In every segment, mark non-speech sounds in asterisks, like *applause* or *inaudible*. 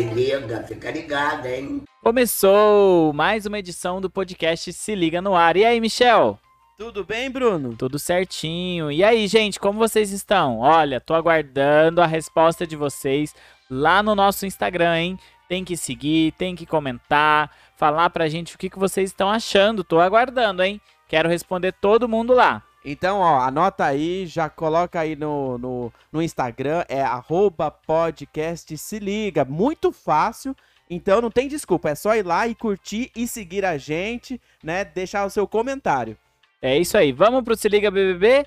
Se liga, fica ligado, hein? Começou mais uma edição do podcast Se Liga no Ar. E aí, Michel? Tudo bem, Bruno? Tudo certinho. E aí, gente, como vocês estão? Olha, tô aguardando a resposta de vocês lá no nosso Instagram, hein? Tem que seguir, tem que comentar, falar pra gente o que, que vocês estão achando. Tô aguardando, hein? Quero responder todo mundo lá. Então, ó, anota aí, já coloca aí no, no, no Instagram, é arroba podcast se liga, muito fácil, então não tem desculpa, é só ir lá e curtir e seguir a gente, né, deixar o seu comentário. É isso aí, vamos pro Se Liga BBB?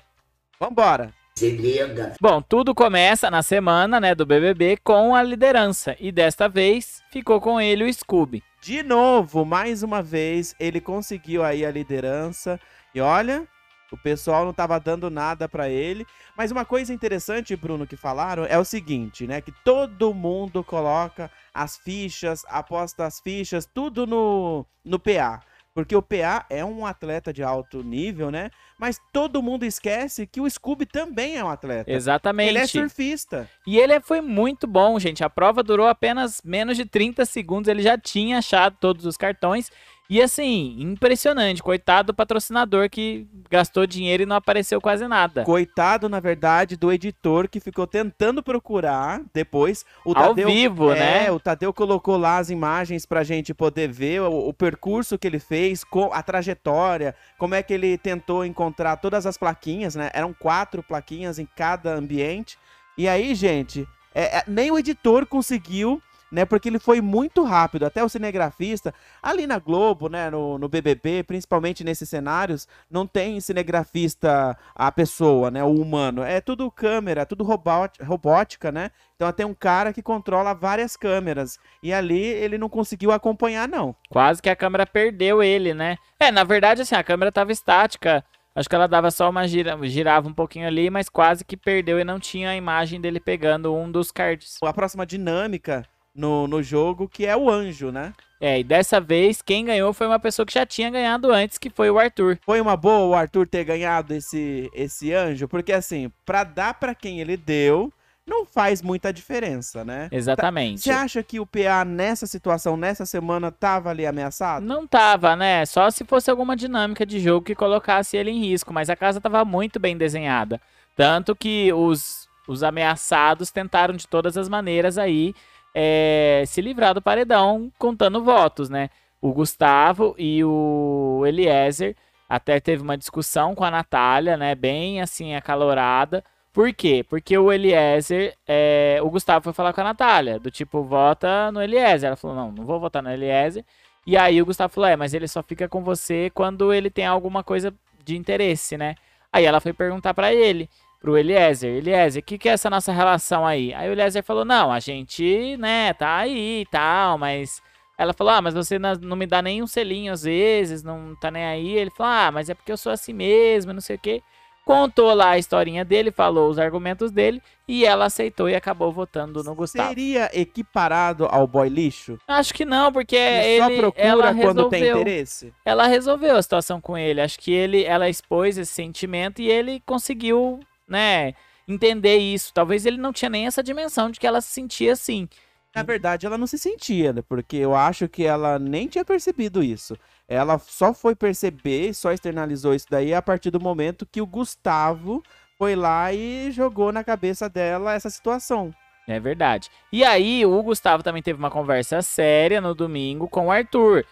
Vambora! Se liga. Bom, tudo começa na semana, né, do BBB com a liderança, e desta vez ficou com ele o Scooby. De novo, mais uma vez, ele conseguiu aí a liderança, e olha, o pessoal não estava dando nada para ele. Mas uma coisa interessante, Bruno, que falaram é o seguinte, né? Que todo mundo coloca as fichas, aposta as fichas, tudo no, no PA. Porque o PA é um atleta de alto nível, né? Mas todo mundo esquece que o Scooby também é um atleta. Exatamente. Ele é surfista. E ele foi muito bom, gente. A prova durou apenas menos de 30 segundos. Ele já tinha achado todos os cartões. E assim, impressionante. Coitado do patrocinador que gastou dinheiro e não apareceu quase nada. Coitado, na verdade, do editor que ficou tentando procurar depois. O Ao Tadeu, vivo, é, né? O Tadeu colocou lá as imagens pra gente poder ver o, o percurso que ele fez, a trajetória, como é que ele tentou encontrar todas as plaquinhas, né? Eram quatro plaquinhas em cada ambiente. E aí, gente, é, é, nem o editor conseguiu né? Porque ele foi muito rápido. Até o cinegrafista, ali na Globo, né? No, no BBB, principalmente nesses cenários, não tem cinegrafista a pessoa, né? O humano. É tudo câmera, tudo robótica, né? Então tem um cara que controla várias câmeras. E ali ele não conseguiu acompanhar, não. Quase que a câmera perdeu ele, né? É, na verdade, assim, a câmera estava estática. Acho que ela dava só uma gira, girava um pouquinho ali, mas quase que perdeu e não tinha a imagem dele pegando um dos cards. A próxima dinâmica no, no jogo, que é o anjo, né? É, e dessa vez quem ganhou foi uma pessoa que já tinha ganhado antes, que foi o Arthur. Foi uma boa o Arthur ter ganhado esse, esse anjo, porque assim, pra dar pra quem ele deu, não faz muita diferença, né? Exatamente. Você acha que o PA nessa situação, nessa semana, tava ali ameaçado? Não tava, né? Só se fosse alguma dinâmica de jogo que colocasse ele em risco, mas a casa tava muito bem desenhada. Tanto que os, os ameaçados tentaram de todas as maneiras aí é, se livrar do paredão contando votos, né? O Gustavo e o Eliezer até teve uma discussão com a Natália, né? Bem assim, acalorada. Por quê? Porque o Eliezer, é, o Gustavo foi falar com a Natália, do tipo, vota no Eliezer. Ela falou, não, não vou votar no Eliezer. E aí o Gustavo falou, é, mas ele só fica com você quando ele tem alguma coisa de interesse, né? Aí ela foi perguntar para ele pro Eliezer, Eliezer, o que, que é essa nossa relação aí? Aí o Eliezer falou, não, a gente, né, tá aí e tal, mas... Ela falou, ah, mas você não me dá nem um selinho às vezes, não tá nem aí. Ele falou, ah, mas é porque eu sou assim mesmo, não sei o quê. Contou lá a historinha dele, falou os argumentos dele e ela aceitou e acabou votando no Gustavo. Seria equiparado ao boy lixo? Acho que não, porque ele só procura ela quando resolveu, tem interesse. Ela resolveu a situação com ele. Acho que ele, ela expôs esse sentimento e ele conseguiu né, entender isso. Talvez ele não tinha nem essa dimensão de que ela se sentia assim. Na verdade, ela não se sentia, né? Porque eu acho que ela nem tinha percebido isso. Ela só foi perceber, só externalizou isso daí a partir do momento que o Gustavo foi lá e jogou na cabeça dela essa situação. É verdade. E aí, o Gustavo também teve uma conversa séria no domingo com o Arthur.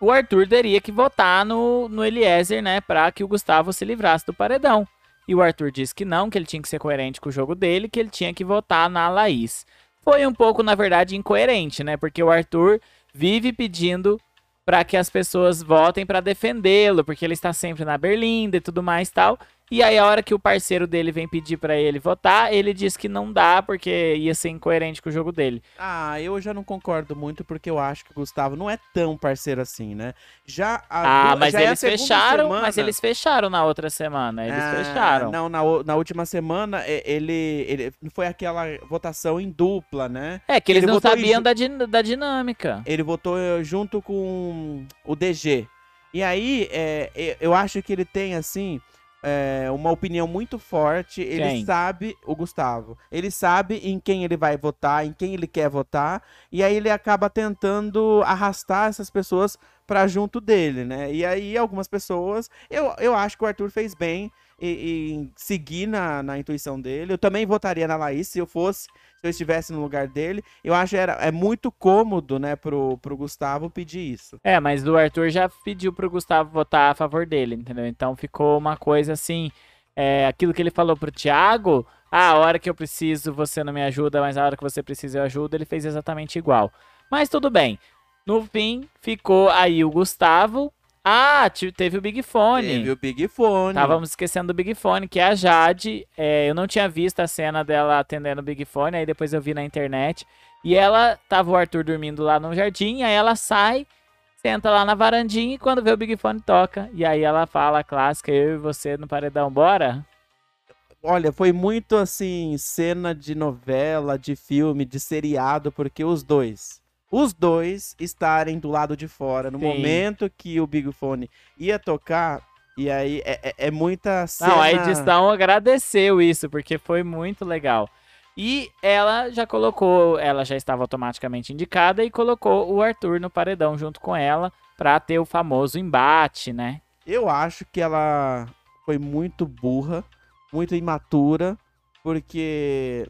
O Arthur teria que votar no, no Eliezer, né? Pra que o Gustavo se livrasse do paredão. E o Arthur disse que não, que ele tinha que ser coerente com o jogo dele, que ele tinha que votar na Laís. Foi um pouco, na verdade, incoerente, né? Porque o Arthur vive pedindo para que as pessoas votem para defendê-lo, porque ele está sempre na Berlinda e tudo mais tal. E aí, a hora que o parceiro dele vem pedir para ele votar, ele diz que não dá porque ia ser incoerente com o jogo dele. Ah, eu já não concordo muito porque eu acho que o Gustavo não é tão parceiro assim, né? Já a, Ah, mas já é eles segunda fecharam, semana... mas eles fecharam na outra semana. Eles Ah, fecharam. Não, na, na última semana é, ele, ele foi aquela votação em dupla, né? É que eles Ele não sabiam da, din- da dinâmica. Ele votou eh, junto com o DG. E aí, é, eu acho que ele tem, assim, é, uma opinião muito forte. Ele Quem? sabe, o Gustavo, ele sabe em quem ele vai votar, em quem ele quer votar, e aí ele acaba tentando arrastar essas pessoas pra junto dele, né? E aí algumas pessoas, eu, eu acho que o Arthur fez bem em seguir na, na intuição dele. Eu também votaria na Laís se eu fosse, se eu estivesse no lugar dele. Eu acho que era, é muito cômodo, né, pro, pro Gustavo pedir isso. É, mas o Arthur já pediu pro Gustavo votar a favor dele, entendeu? Então ficou uma coisa assim, é, aquilo que ele falou pro Thiago, ah, a hora que eu preciso você não me ajuda, mas a hora que você precisa eu ajudo, ele fez exatamente igual. Mas tudo bem. No fim, ficou aí o Gustavo. Ah, te- teve o Big Fone. Teve o Big Fone. Estávamos esquecendo do Big Fone, que é a Jade. É, eu não tinha visto a cena dela atendendo o Big Fone, aí depois eu vi na internet. E ela tava o Arthur dormindo lá no jardim, aí ela sai, senta lá na varandinha e quando vê o Big Fone toca. E aí ela fala a clássica, eu e você no paredão, bora? Olha, foi muito assim, cena de novela, de filme, de seriado, porque os dois, os dois estarem do lado de fora, no Sim. momento que o Big Fone ia tocar, e aí é, é- é muita cena... Não, a edição agradeceu isso, porque foi muito legal. E ela já colocou, ela já estava automaticamente indicada e colocou o Arthur no paredão junto com ela pra ter o famoso embate, né? Eu acho que ela foi muito burra, muito imatura, porque,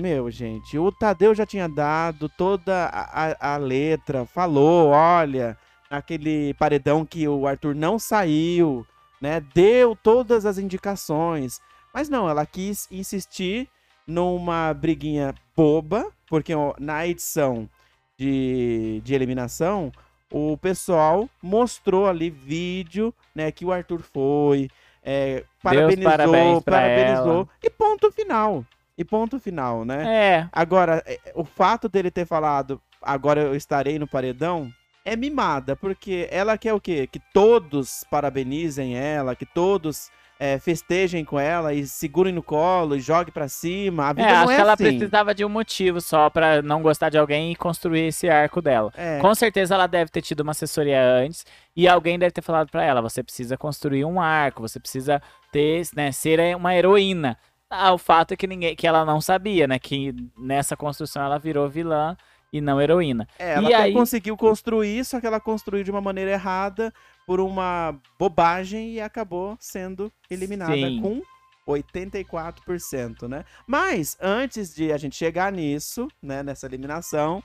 meu, gente, o Tadeu já tinha dado toda a, a- a letra, falou, olha, naquele paredão que o Arthur não saiu, né? Deu todas as indicações. Mas não, ela quis insistir numa briguinha boba, porque ó, na edição de, de eliminação, o pessoal mostrou ali vídeo, né, que o Arthur foi, é, parabenizou, parabenizou, ela. e ponto final. E ponto final, né? É, Agora, é, o fato dele ter falado, agora eu estarei no paredão, é mimada, porque ela quer o quê? Que todos parabenizem ela, que todos é, festejem com ela e segurem no colo e joguem pra cima. A vida é, não acho é que ela assim. precisava de um motivo só pra não gostar de alguém e construir esse arco dela. É. Com certeza ela deve ter tido uma assessoria antes e alguém deve ter falado pra ela: você precisa construir um arco, você precisa ter, né, ser uma heroína. Ah, o fato é que ninguém, que ela não sabia, né, que nessa construção ela virou vilã e não heroína. É, ela E até aí- conseguiu construir, só que ela construiu de uma maneira errada por uma bobagem e acabou sendo eliminada Sim. com 84%, né? Mas antes de a gente chegar nisso, né, nessa eliminação,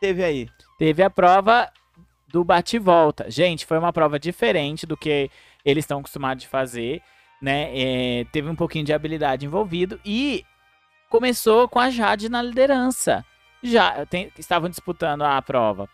teve aí. Teve a prova do bate-volta. Gente, foi uma prova diferente do que eles estão acostumados de fazer, né? É, teve um pouquinho de habilidade envolvido e começou com a Jade na liderança. Já tem- estavam disputando a prova.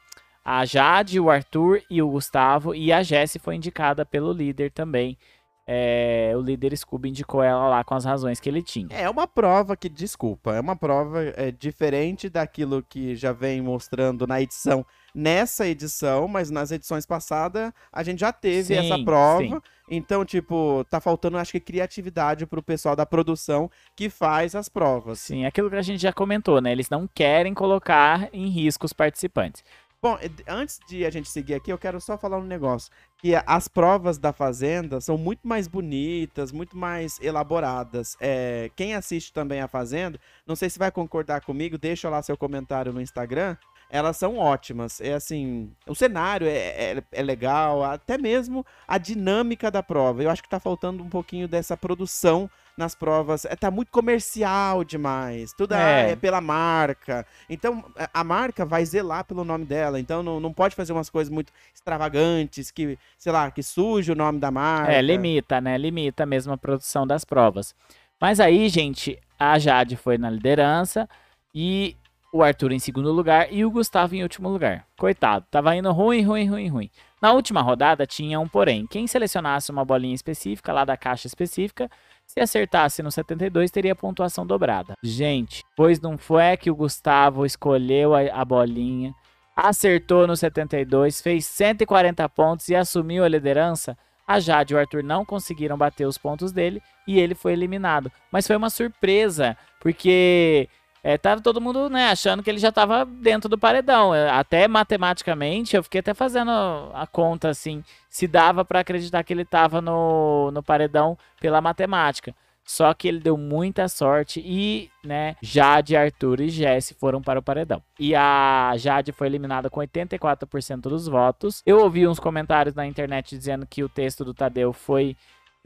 A Jade, o Arthur e o Gustavo e a Jessie foi indicada pelo líder também. É, o líder Scooby indicou ela lá com as razões que ele tinha. É uma prova que, desculpa, é uma prova é, diferente daquilo que já vem mostrando na edição, nessa edição, mas nas edições passadas a gente já teve essa Sim, prova. sim. Então, tipo, tá faltando, acho que, criatividade pro pessoal da produção que faz as provas. Sim, aquilo que a gente já comentou, né? Eles não querem colocar em risco os participantes. Bom, e- antes de a gente seguir aqui, eu quero só falar um negócio. Que as provas da Fazenda são muito mais bonitas, muito mais elaboradas. É, quem assiste também a Fazenda, não sei se vai concordar comigo, deixa lá seu comentário no Instagram. Elas são ótimas. É assim, o cenário é, é, é legal, até mesmo a dinâmica da prova. Eu acho que tá faltando um pouquinho dessa produção nas provas. É, tá muito comercial demais. Tudo ah, É. é pela marca. Então, a- marca vai zelar pelo nome dela. Então, não, não pode fazer umas coisas muito extravagantes, que, sei lá, que suje o nome da marca. É, limita, né? Limita mesmo a produção das provas. Mas aí, gente, a Jade foi na liderança e o Arthur em segundo lugar e o Gustavo em último lugar. Coitado, tava indo ruim, ruim, ruim, ruim. Na última rodada tinha um porém. Quem selecionasse uma bolinha específica lá da caixa específica, se acertasse no 72, teria pontuação dobrada. Gente, pois não foi que o Gustavo escolheu a, a bolinha, acertou no 72, fez 140 pontos e assumiu a liderança? A Jade e o Arthur não conseguiram bater os pontos dele e ele foi eliminado. Mas foi uma surpresa, porque é, tava todo mundo, né, achando que ele já tava dentro do paredão. É, Até matematicamente, eu fiquei até fazendo a conta, assim, se dava pra acreditar que ele tava no, no paredão pela matemática. Só que ele deu muita sorte e, né, Jade, Arthur e Jesse foram para o paredão. E a Jade foi eliminada com 84% dos votos. Eu ouvi uns comentários na internet dizendo que o texto do Tadeu foi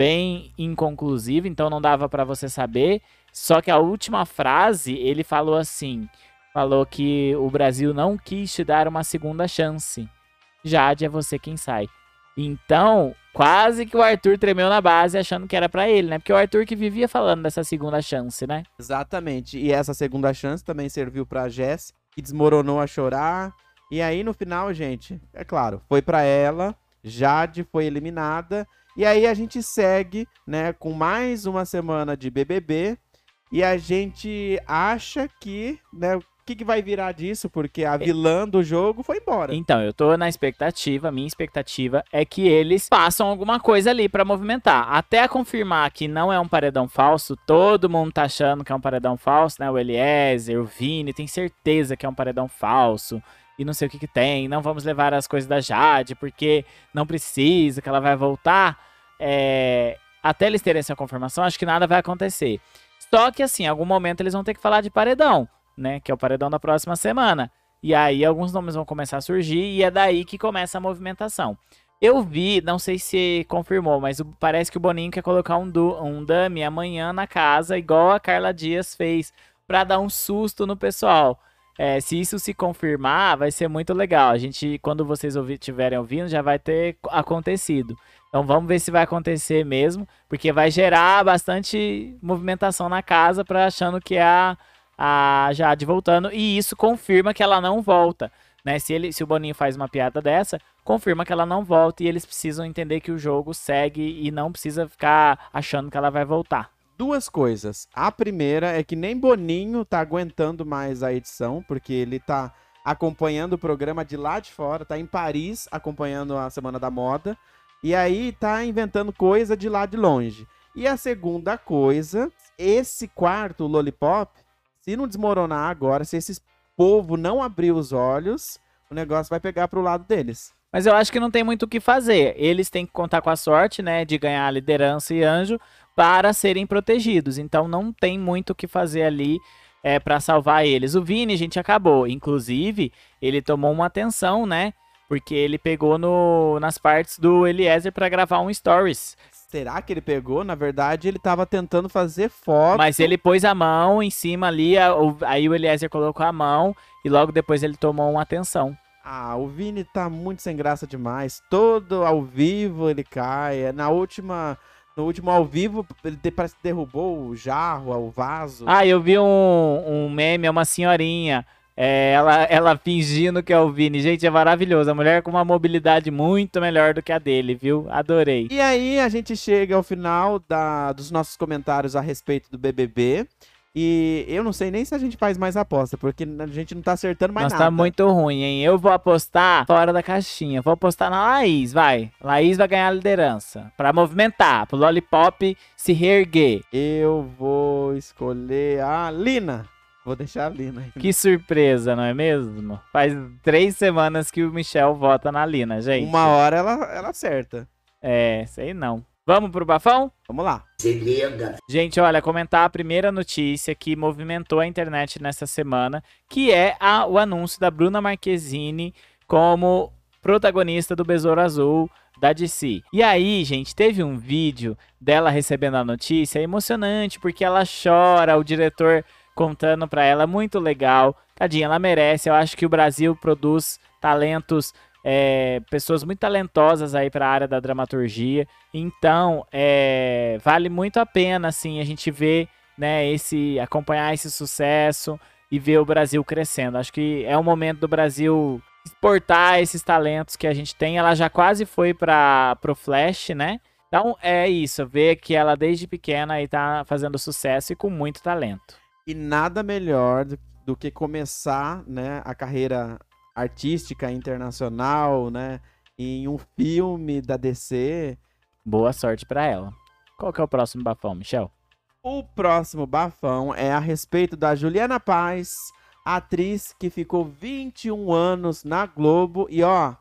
bem inconclusivo, então não dava pra você saber. Só que a última frase, ele falou assim: falou que o Brasil não quis te dar uma segunda chance. Jade é você quem sai. Então, quase que o Arthur tremeu na base achando que era pra ele, né? Porque o Arthur que vivia falando dessa segunda chance, né? Exatamente. E essa segunda chance também serviu pra Jess, que desmoronou a chorar. E aí no final, gente, é claro, foi pra ela. Jade foi eliminada. E aí a gente segue, né, com mais uma semana de BBB. E a gente acha que, né, o que, que vai virar disso? Porque a vilã do jogo foi embora. Então, eu tô na expectativa, minha expectativa é que eles façam alguma coisa ali pra movimentar. Até confirmar que não é um paredão falso, todo mundo tá achando que é um paredão falso, né? O Eliezer, o Vini, tem certeza que é um paredão falso. E não sei o que que tem, não vamos levar as coisas da Jade, porque não precisa, que ela vai voltar. É, Até eles terem essa confirmação, acho que nada vai acontecer. Só que assim, em algum momento eles vão ter que falar de paredão, né? Que é o paredão da próxima semana. E aí alguns nomes vão começar a surgir e é daí que começa a movimentação. Eu vi, não sei se confirmou, mas parece que o Boninho quer colocar um, du, um dummy amanhã na casa, igual a Carla Dias fez, pra dar um susto no pessoal. É, se isso se confirmar, vai ser muito legal. A gente, quando vocês ouvi, tiverem ouvindo, já vai ter acontecido. Então vamos ver se vai acontecer mesmo, porque vai gerar bastante movimentação na casa para achando que é a, a Jade voltando e isso confirma que ela não volta, né? Se ele, se o Boninho faz uma piada dessa, confirma que ela não volta e eles precisam entender que o jogo segue e não precisa ficar achando que ela vai voltar. Duas coisas. A primeira é que nem Boninho tá aguentando mais a edição, porque ele tá acompanhando o programa de lá de fora, tá em Paris acompanhando a Semana da Moda, e aí tá inventando coisa de lá de longe. E a segunda coisa, esse quarto, Lollipop, se não desmoronar agora, se esse povo não abrir os olhos, o negócio vai pegar pro lado deles. Mas eu acho que não tem muito o que fazer. Eles têm que contar com a sorte, né, de ganhar a liderança e anjo para serem protegidos. Então não tem muito o que fazer ali é, para salvar eles. O Vini, gente, acabou. Inclusive, ele tomou uma atenção, né? Porque ele pegou no, nas partes do Eliezer para gravar um stories. Será que ele pegou? Na verdade, ele tava tentando fazer foto. Mas ele pôs a mão em cima ali, aí o Eliezer colocou a mão e logo depois ele tomou uma atenção. Ah, o Vini tá muito sem graça demais. Todo ao vivo ele cai. É, Na última. No último ao vivo, ele parece que derrubou o jarro, o vaso. Ah, eu vi um, um meme, é uma senhorinha. É, ela, ela fingindo que é o Vini. Gente, é maravilhoso. A mulher com uma mobilidade muito melhor do que a dele, viu? Adorei. E aí a gente chega ao final da- dos nossos comentários a respeito do BBB. E eu não sei nem se a gente faz mais aposta, porque a gente não tá acertando mais Nossa, nada. tá muito ruim, hein? Eu vou apostar fora da caixinha. Vou apostar na Laís, vai. Laís vai ganhar a liderança. Pra movimentar, pro Lollipop se reerguer. Eu vou escolher a Lina. Vou deixar a Lina aí. Que surpresa, não é mesmo? Faz três semanas que o Michel vota na Lina, gente. Uma hora ela, ela acerta. É, sei não. Vamos pro bafão? Vamos lá. Se liga, Gente, olha, comentar a primeira notícia que movimentou a internet nessa semana, que é a- o anúncio da Bruna Marquezine como protagonista do Besouro Azul da DC. E aí, gente, teve um vídeo dela recebendo a notícia é emocionante, porque ela chora, o diretor contando pra ela, muito legal. Tadinha, ela merece. Eu acho que o Brasil produz talentos, é, pessoas muito talentosas aí pra área da dramaturgia. Então, é, vale muito a pena, assim, a gente ver, né, esse, acompanhar esse sucesso e ver o Brasil crescendo. Acho que é o momento do Brasil exportar esses talentos que a gente tem. Ela já quase foi para pro Flash, né? Então é isso, ver que ela desde pequena aí tá fazendo sucesso e com muito talento. E nada melhor do, do que começar, né, a carreira artística internacional, né, em um filme da DC. Boa sorte pra ela. Qual que é o próximo bafão, Michel? O próximo bafão é a respeito da Juliana Paz, atriz que ficou 21 anos na Globo e ó,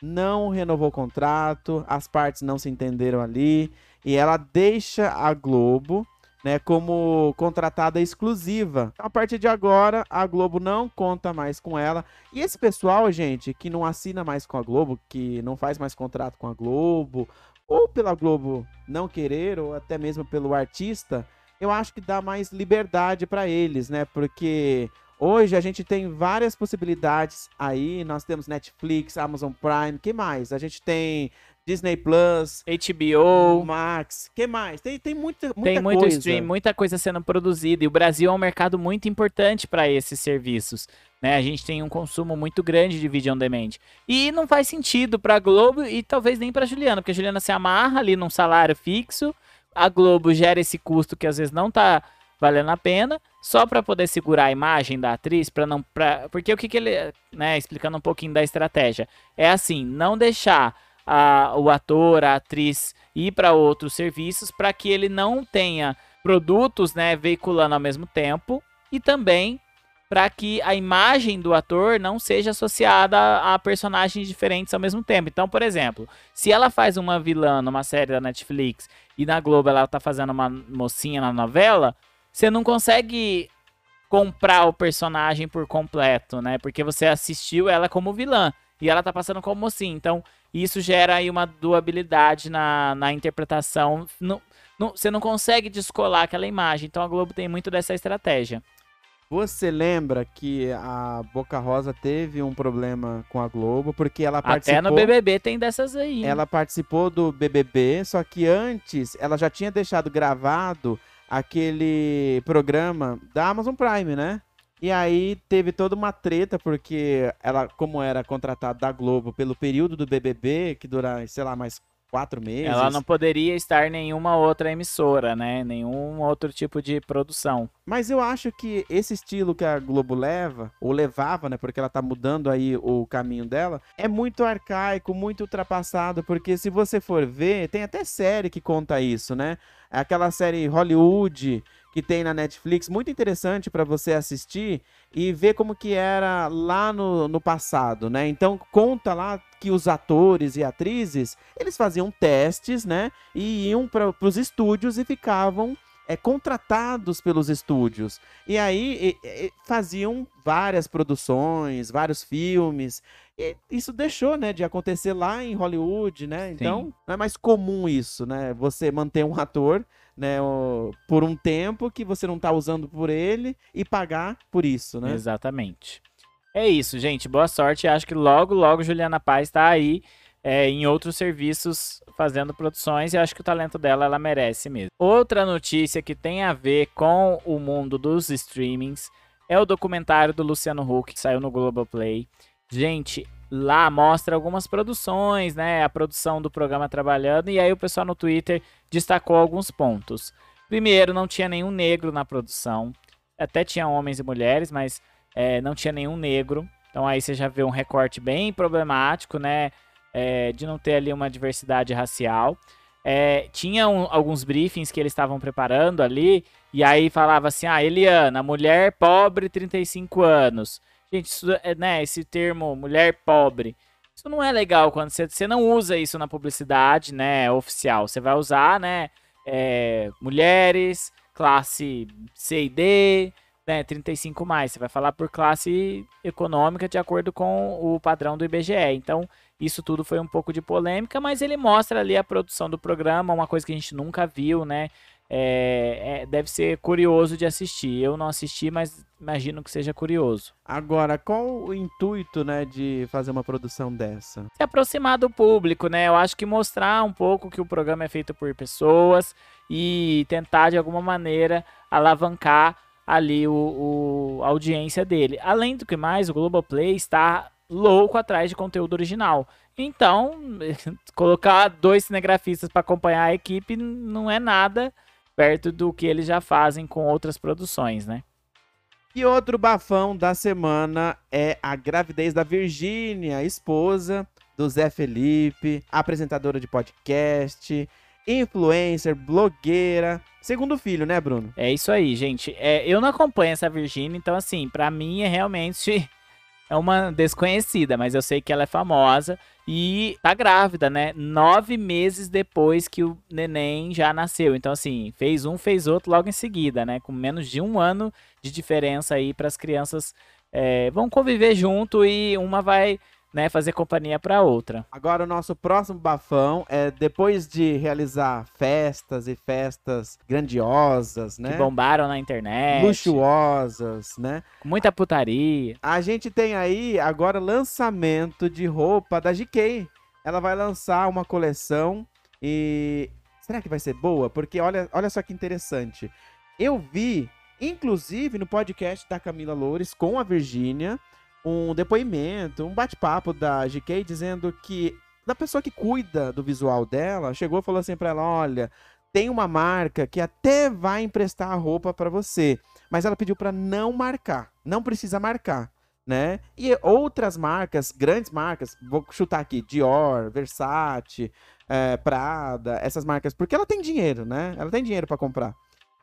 não renovou o contrato, as partes não se entenderam ali e ela deixa a Globo, né, como contratada exclusiva. A partir de agora, a Globo não conta mais com ela. E esse pessoal, gente, que não assina mais com a Globo, que não faz mais contrato com a Globo, ou pela Globo não querer, ou até mesmo pelo artista, eu acho que dá mais liberdade para eles, né? Porque Hoje a gente tem várias possibilidades aí. Nós temos Netflix, Amazon Prime, que mais? A gente tem Disney Plus, HBO, Max, que mais? Tem, tem muita, muita tem muito coisa. stream, muita coisa sendo produzida. E o Brasil é um mercado muito importante para esses serviços. Né? A gente tem um consumo muito grande de vídeo on demand. E não faz sentido para Globo e talvez nem para Juliana, porque a Juliana se amarra ali num salário fixo. A Globo gera esse custo que às vezes não tá valendo a pena, só para poder segurar a imagem da atriz, para não, pra, porque o que, que ele, né, explicando um pouquinho da estratégia, é assim, não deixar a, o ator, a atriz ir para outros serviços, para que ele não tenha produtos, né, veiculando ao mesmo tempo e também para que a imagem do ator não seja associada a, personagens diferentes ao mesmo tempo. Então, por exemplo, se ela faz uma vilã numa série da Netflix e na Globo ela tá fazendo uma mocinha na novela, você não consegue comprar o personagem por completo, né? Porque você assistiu ela como vilã e ela tá passando como mocinha. Então, isso gera aí uma duabilidade na, na interpretação. Não, não, você não consegue descolar aquela imagem. Então, a Globo tem muito dessa estratégia. Você lembra que a Boca Rosa teve um problema com a Globo porque ela participou. Até no BBB tem dessas aí. Ela participou do BBB, só que antes ela já tinha deixado gravado aquele programa da Amazon Prime, né? E aí teve toda uma treta, porque ela, como era contratada da Globo pelo período do BBB, que dura, sei lá, mais quatro meses. Ela não poderia estar em nenhuma outra emissora, né? Nenhum outro tipo de produção. Mas eu acho que esse estilo que a Globo leva, ou levava, né? Porque ela tá mudando aí o caminho dela, é muito arcaico, muito ultrapassado. Porque se você for ver, tem até série que conta isso, né? Aquela série Hollywood que tem na Netflix, muito interessante para você assistir e ver como que era lá no, no passado, né? Então conta lá que os atores e atrizes, eles faziam testes, né? E iam para os estúdios e ficavam é, contratados pelos estúdios. E aí e, e, faziam várias produções, vários filmes. E isso deixou, né, de acontecer lá em Hollywood, né? Então, Sim. não é mais comum isso, né? Você manter um ator né, por um tempo que você não está usando por ele e pagar por isso, né? Exatamente. É isso, gente. Boa sorte. Acho que logo, logo Juliana Paz está aí é, em outros serviços fazendo produções e acho que o talento dela ela merece mesmo. Outra notícia que tem a ver com o mundo dos streamings é o documentário do Luciano Huck que saiu no Globoplay. Gente, lá mostra algumas produções, né? A produção do programa trabalhando, e aí o pessoal no Twitter destacou alguns pontos. Primeiro, não tinha nenhum negro na produção. Até tinha homens e mulheres, mas é, não tinha nenhum negro. Então aí você já vê um recorte bem problemático, né? É, de não ter ali uma diversidade racial. É, tinha um, alguns briefings que eles estavam preparando ali, e aí falava assim: ah, Eliana, mulher pobre, 35 anos. Gente, isso é, né, esse termo mulher pobre, isso não é legal quando você, você não usa isso na publicidade, né, oficial. Você vai usar, né, é, mulheres, classe C e D, né, 35 mais. Você vai falar por classe econômica de acordo com o padrão do IBGE. Então, isso tudo foi um pouco de polêmica, mas ele mostra ali a produção do programa, uma coisa que a gente nunca viu, né? É, é, deve ser curioso de assistir. Eu não assisti, mas imagino que seja curioso. Agora, qual o intuito, né, de fazer uma produção dessa? Se aproximar do público, né? Eu acho que mostrar um pouco que o programa é feito por pessoas e tentar de alguma maneira alavancar ali o, o a audiência dele. Além do que mais, o Globoplay está louco atrás de conteúdo original. Então, *laughs* colocar dois cinegrafistas para acompanhar a equipe não é nada perto do que eles já fazem com outras produções, né? E outro bafão da semana é a gravidez da Virgínia, esposa do Zé Felipe, apresentadora de podcast. influencer, blogueira. Segundo filho, né, Bruno? É isso aí, gente. É, eu não acompanho essa Virgínia, então, assim, pra mim é realmente é uma desconhecida, mas eu sei que ela é famosa e tá grávida, né? Nove meses depois que o neném já nasceu. Então, assim, fez um, fez outro logo em seguida, né? Com menos de um ano de diferença aí para as crianças é, vão conviver junto e uma vai né, fazer companhia para outra. Agora o nosso próximo bafão é depois de realizar festas e festas grandiosas, né? Que bombaram na internet. Luxuosas, né? Muita putaria. A gente tem aí agora lançamento de roupa da GK. Ela vai lançar uma coleção e será que vai ser boa? Porque olha, olha só que interessante. Eu vi, inclusive no podcast da Camila Loures com a Virgínia, um depoimento, um bate-papo da GK dizendo que da pessoa que cuida do visual dela, chegou e falou assim para ela, olha, tem uma marca que até vai emprestar a roupa para você, mas ela pediu para não marcar, não precisa marcar, né? E outras marcas, grandes marcas, vou chutar aqui, Dior, Versace, é, Prada, essas marcas, porque ela tem dinheiro, né? Ela tem dinheiro para comprar.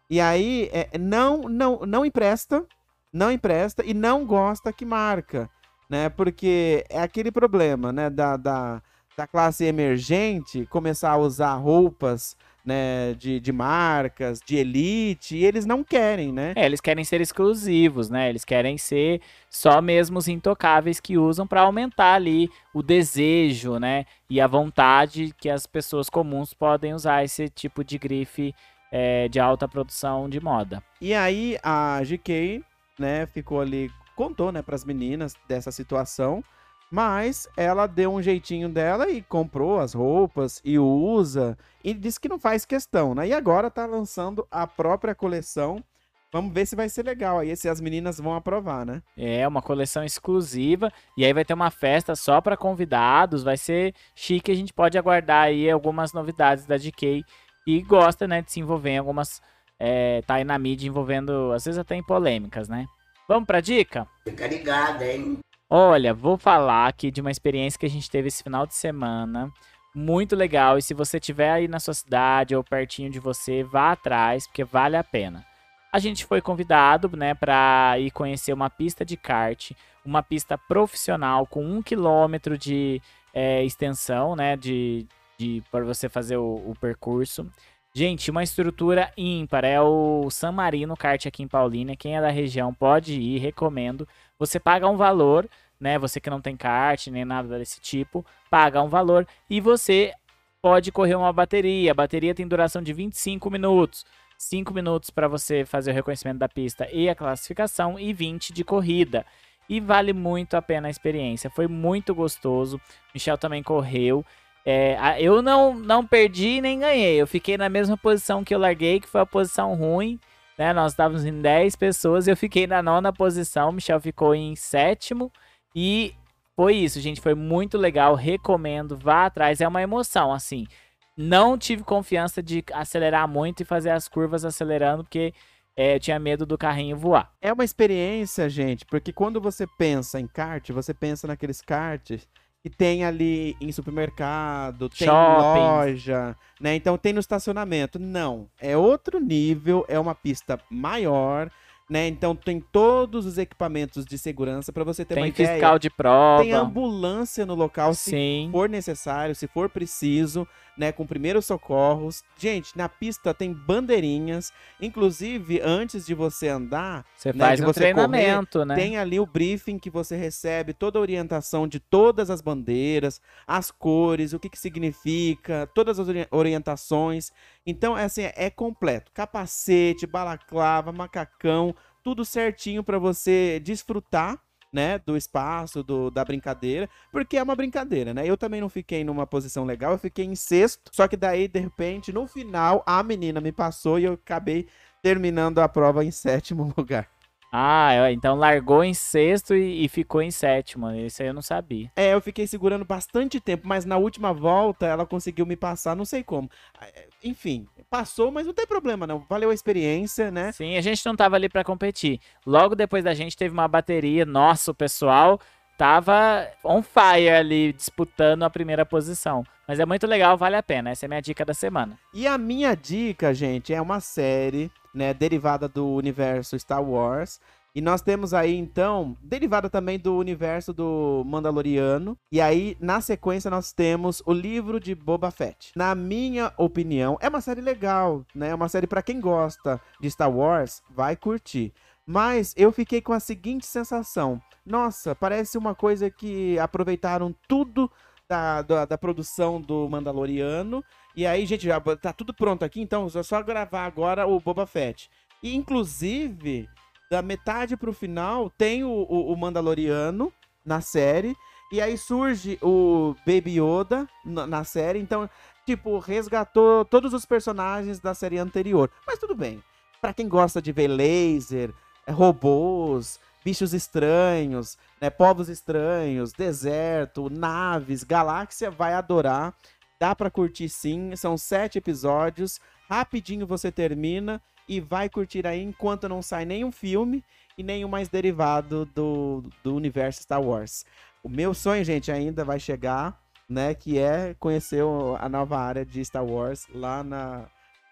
E aí, é, não, não, não empresta, não empresta e não gosta que marca, né? Porque é aquele problema, né? Da, da, da classe emergente começar a usar roupas né, de, de marcas, de elite, e eles não querem, né? É, eles querem ser exclusivos, né? Eles querem ser só mesmo os intocáveis que usam para aumentar ali o desejo, né? E a vontade que as pessoas comuns podem usar esse tipo de grife é, de alta produção de moda. E aí a GK né, ficou ali, contou, né, para as meninas dessa situação, mas ela deu um jeitinho dela e comprou as roupas e usa e disse que não faz questão, né? E agora tá lançando a própria coleção. Vamos ver se vai ser legal aí, se as meninas vão aprovar, né? É, uma coleção exclusiva. E aí vai ter uma festa só para convidados. Vai ser chique. A gente pode aguardar aí algumas novidades da DK. E gosta, né, de se envolver em algumas é, tá aí na mídia envolvendo, às vezes até em polêmicas, né? Vamos pra dica? Fica ligado, hein? Olha, vou falar aqui de uma experiência que a gente teve esse final de semana. Muito legal. E se você tiver aí na sua cidade ou pertinho de você, vá atrás, porque vale a pena. A gente foi convidado, né, para ir conhecer uma pista de kart, uma pista profissional com um quilômetro de é, extensão, né, de, de para você fazer o, o percurso. Gente, uma estrutura ímpar. É o San Marino Kart aqui em Paulínia. Quem é da região pode ir, recomendo. Você paga um valor, né? Você que não tem kart nem nada desse tipo, paga um valor e você pode correr uma bateria. A bateria tem duração de 25 minutos. 5 minutos para você fazer o reconhecimento da pista e a classificação e 20 de corrida. E vale muito a pena a experiência. Foi muito gostoso. Michel também correu. É, eu não, não perdi nem ganhei. Eu fiquei na mesma posição que eu larguei, que foi a posição ruim. Né? Nós estávamos em 10 pessoas. Eu fiquei na nona posição. Michel ficou em sétimo. E foi isso, gente. Foi muito legal. Recomendo. Vá atrás. É uma emoção, assim. Não tive confiança de acelerar muito e fazer as curvas acelerando, porque é, eu tinha medo do carrinho voar. É uma experiência, gente, porque quando você pensa em kart, você pensa naqueles karts que tem ali em supermercado, tem Shopping. loja, né? Então tem no estacionamento. Não, é outro nível, é uma pista maior, né? Então tem todos os equipamentos de segurança para você ter tem uma ideia. fiscal de prova. Tem ambulância no local se Sim. for necessário, se for preciso, né, com primeiros socorros. Gente, na pista tem bandeirinhas, inclusive antes de você andar, Você né, faz um você treinamento, né? tem ali o briefing que você recebe, toda a orientação de todas as bandeiras, as cores, o que, que significa, todas as ori- orientações. Então, é assim, é completo. Capacete, balaclava, macacão, tudo certinho para você desfrutar, né, do espaço, do, da brincadeira, porque é uma brincadeira, né? Eu também não fiquei numa posição legal, eu fiquei em sexto, só que daí, de repente, no final, a menina me passou e eu acabei terminando a prova em sétimo *laughs* lugar. Ah, é, então largou em sexto e, e ficou em sétimo. Isso aí eu não sabia. É, eu fiquei segurando bastante tempo, mas na última volta ela conseguiu me passar, não sei como. Ah, é, Enfim, passou, mas não tem problema não. Valeu a experiência, né? Sim, a gente não tava ali pra competir. Logo depois da gente teve uma bateria. Nossa, o pessoal tava on fire ali, disputando a primeira posição. Mas é muito legal, vale a pena. Essa é a minha dica da semana. E a minha dica, gente, é uma série, né, derivada do universo Star Wars. E nós temos aí, então, derivada também do universo do Mandaloriano. E aí, na sequência, nós temos o livro de Boba Fett. Na minha opinião, é uma série legal, né? É uma série para quem gosta de Star Wars, vai curtir. Mas eu fiquei com a seguinte sensação: nossa, parece uma coisa que aproveitaram tudo da, da, da produção do Mandaloriano. E aí, gente, já tá tudo pronto aqui, então é só gravar agora o Boba Fett. E, inclusive, da metade pro final, tem o, o, o Mandaloriano na série. E aí surge o Baby Yoda na, na, série. Então, tipo, resgatou todos os personagens da série anterior. Mas tudo bem. Pra quem gosta de ver laser, robôs, bichos estranhos, né, povos estranhos, deserto, naves, galáxia, vai adorar. Dá pra curtir sim. São sete episódios. Rapidinho você termina e vai curtir aí enquanto não sai nenhum filme e nenhum mais derivado do, do universo Star Wars. O meu sonho, gente, ainda vai chegar, né? Que é conhecer a nova área de Star Wars lá na,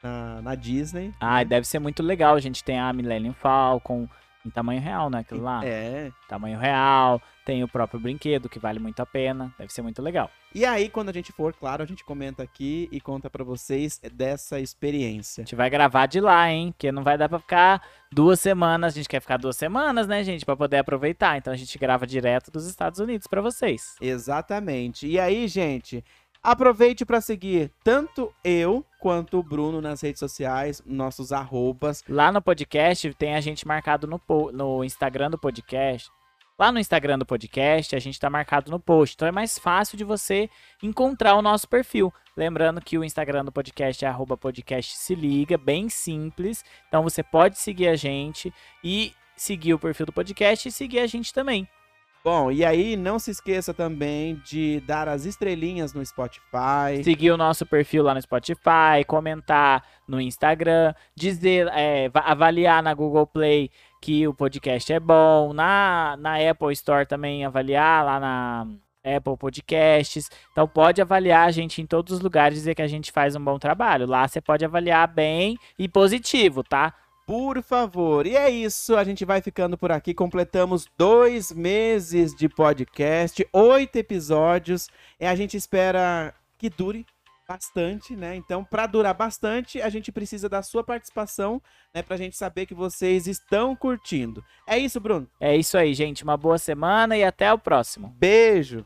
na, na Disney. Ah, deve ser muito legal. A gente tem a Millennium Falcon, em tamanho real, né? Aquilo lá. É. Tamanho real. Tem o próprio brinquedo, que vale muito a pena. Deve ser muito legal. E aí, quando a gente for, claro, a gente comenta aqui e conta para vocês dessa experiência. A gente vai gravar de lá, hein? Porque não vai dar pra ficar duas semanas. A gente quer ficar duas semanas, né, gente? para poder aproveitar. Então a gente grava direto dos Estados Unidos para vocês. Exatamente. E aí, gente, Aproveite para seguir tanto eu quanto o Bruno nas redes sociais, nossos arrobas. Lá no podcast tem a gente marcado no, no Instagram do podcast. Lá no Instagram do podcast, a gente está marcado no post. Então é mais fácil de você encontrar o nosso perfil. Lembrando que o Instagram do podcast é arroba podcast se liga, bem simples. Então você pode seguir a gente e seguir o perfil do podcast e seguir a gente também. Bom, e aí não se esqueça também de dar as estrelinhas no Spotify. Seguir o nosso perfil lá no Spotify, comentar no Instagram, dizer, é, avaliar na Google Play que o podcast é bom, na, na Apple Store também avaliar lá na Apple Podcasts. Então pode avaliar a gente em todos os lugares, dizer que a gente faz um bom trabalho. Lá você pode avaliar bem e positivo, tá? Por favor. E é isso, a gente vai ficando por aqui. Completamos dois meses de podcast, oito episódios. E a gente espera que dure bastante, né? Então, para durar bastante, a gente precisa da sua participação, né? Pra gente saber que vocês estão curtindo. É isso, Bruno? É isso aí, gente. Uma boa semana e até o próximo. Beijo!